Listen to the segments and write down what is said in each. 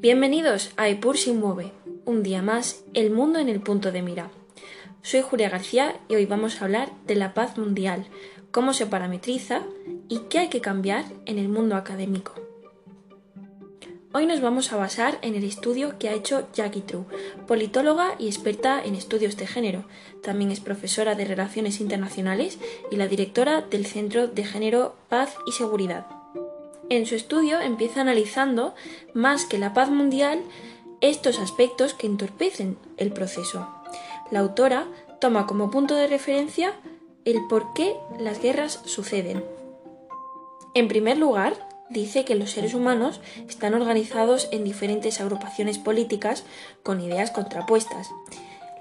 Bienvenidos a Epur sin mueve, un día más, el mundo en el punto de mira. Soy Julia García y hoy vamos a hablar de la paz mundial, cómo se parametriza y qué hay que cambiar en el mundo académico. Hoy nos vamos a basar en el estudio que ha hecho Jackie True, politóloga y experta en estudios de género. También es profesora de Relaciones Internacionales y la directora del Centro de Género, Paz y Seguridad. En su estudio empieza analizando, más que la paz mundial, estos aspectos que entorpecen el proceso. La autora toma como punto de referencia el por qué las guerras suceden. En primer lugar, dice que los seres humanos están organizados en diferentes agrupaciones políticas con ideas contrapuestas.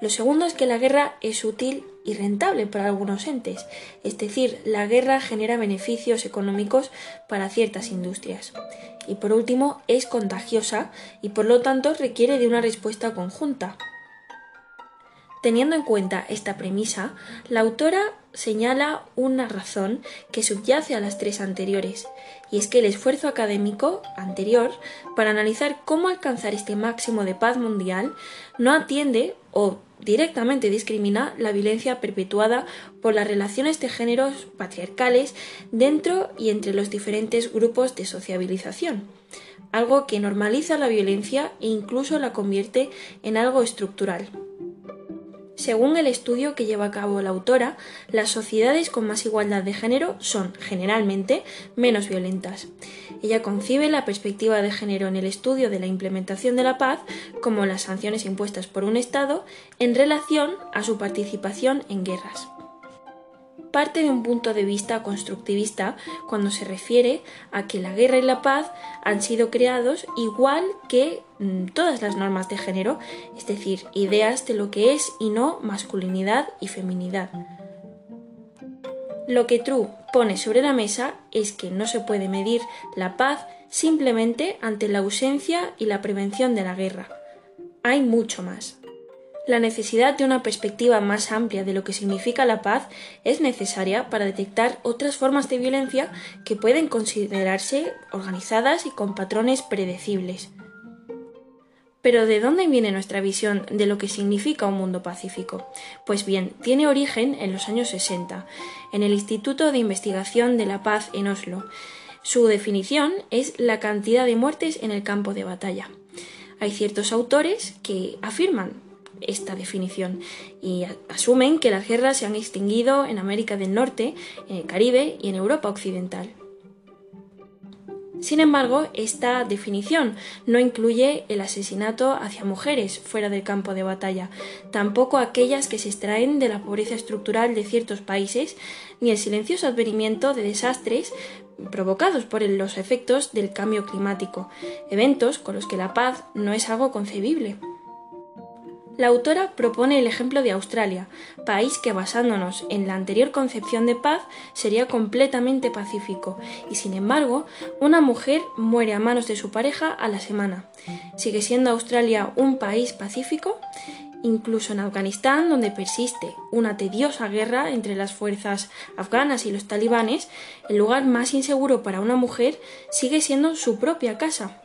Lo segundo es que la guerra es útil y rentable para algunos entes, es decir, la guerra genera beneficios económicos para ciertas industrias. Y por último, es contagiosa y por lo tanto requiere de una respuesta conjunta. Teniendo en cuenta esta premisa, la autora señala una razón que subyace a las tres anteriores, y es que el esfuerzo académico anterior para analizar cómo alcanzar este máximo de paz mundial no atiende o directamente discrimina la violencia perpetuada por las relaciones de géneros patriarcales dentro y entre los diferentes grupos de sociabilización, algo que normaliza la violencia e incluso la convierte en algo estructural. Según el estudio que lleva a cabo la autora, las sociedades con más igualdad de género son, generalmente, menos violentas. Ella concibe la perspectiva de género en el estudio de la implementación de la paz como las sanciones impuestas por un Estado en relación a su participación en guerras parte de un punto de vista constructivista cuando se refiere a que la guerra y la paz han sido creados igual que mm, todas las normas de género, es decir, ideas de lo que es y no masculinidad y feminidad. Lo que True pone sobre la mesa es que no se puede medir la paz simplemente ante la ausencia y la prevención de la guerra. Hay mucho más. La necesidad de una perspectiva más amplia de lo que significa la paz es necesaria para detectar otras formas de violencia que pueden considerarse organizadas y con patrones predecibles. Pero ¿de dónde viene nuestra visión de lo que significa un mundo pacífico? Pues bien, tiene origen en los años 60, en el Instituto de Investigación de la Paz en Oslo. Su definición es la cantidad de muertes en el campo de batalla. Hay ciertos autores que afirman esta definición y asumen que las guerras se han extinguido en América del Norte, en el Caribe y en Europa Occidental. Sin embargo, esta definición no incluye el asesinato hacia mujeres fuera del campo de batalla, tampoco aquellas que se extraen de la pobreza estructural de ciertos países, ni el silencioso advenimiento de desastres provocados por los efectos del cambio climático, eventos con los que la paz no es algo concebible. La autora propone el ejemplo de Australia, país que basándonos en la anterior concepción de paz sería completamente pacífico, y sin embargo, una mujer muere a manos de su pareja a la semana. ¿Sigue siendo Australia un país pacífico? Incluso en Afganistán, donde persiste una tediosa guerra entre las fuerzas afganas y los talibanes, el lugar más inseguro para una mujer sigue siendo su propia casa.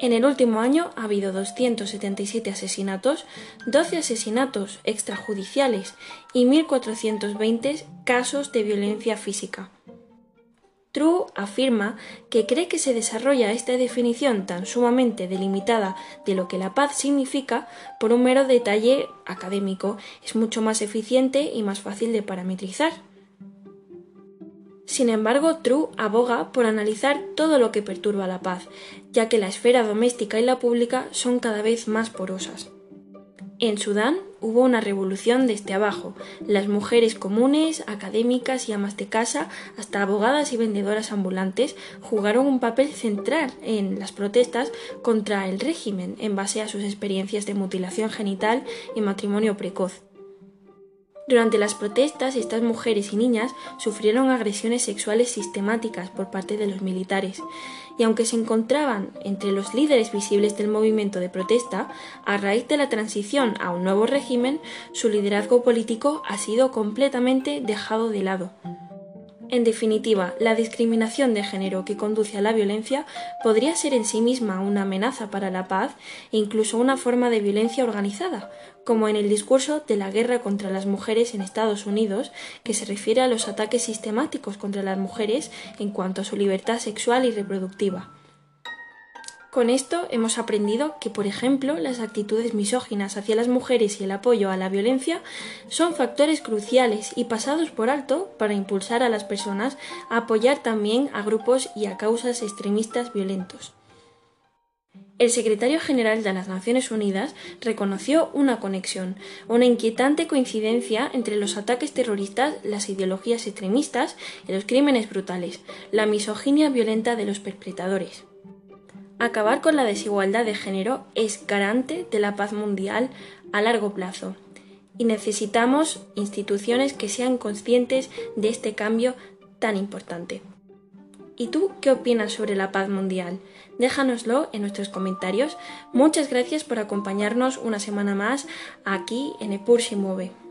En el último año ha habido 277 asesinatos, 12 asesinatos extrajudiciales y 1.420 casos de violencia física. True afirma que cree que se desarrolla esta definición tan sumamente delimitada de lo que la paz significa por un mero detalle académico. Es mucho más eficiente y más fácil de parametrizar. Sin embargo, True aboga por analizar todo lo que perturba la paz, ya que la esfera doméstica y la pública son cada vez más porosas. En Sudán hubo una revolución desde abajo. Las mujeres comunes, académicas y amas de casa, hasta abogadas y vendedoras ambulantes, jugaron un papel central en las protestas contra el régimen en base a sus experiencias de mutilación genital y matrimonio precoz. Durante las protestas, estas mujeres y niñas sufrieron agresiones sexuales sistemáticas por parte de los militares, y aunque se encontraban entre los líderes visibles del movimiento de protesta, a raíz de la transición a un nuevo régimen, su liderazgo político ha sido completamente dejado de lado. En definitiva, la discriminación de género que conduce a la violencia podría ser en sí misma una amenaza para la paz e incluso una forma de violencia organizada, como en el discurso de la guerra contra las mujeres en Estados Unidos, que se refiere a los ataques sistemáticos contra las mujeres en cuanto a su libertad sexual y reproductiva. Con esto hemos aprendido que, por ejemplo, las actitudes misóginas hacia las mujeres y el apoyo a la violencia son factores cruciales y pasados por alto para impulsar a las personas a apoyar también a grupos y a causas extremistas violentos. El secretario general de las Naciones Unidas reconoció una conexión, una inquietante coincidencia entre los ataques terroristas, las ideologías extremistas y los crímenes brutales, la misoginia violenta de los perpetradores. Acabar con la desigualdad de género es garante de la paz mundial a largo plazo y necesitamos instituciones que sean conscientes de este cambio tan importante. ¿Y tú qué opinas sobre la paz mundial? Déjanoslo en nuestros comentarios. Muchas gracias por acompañarnos una semana más aquí en Epur se mueve.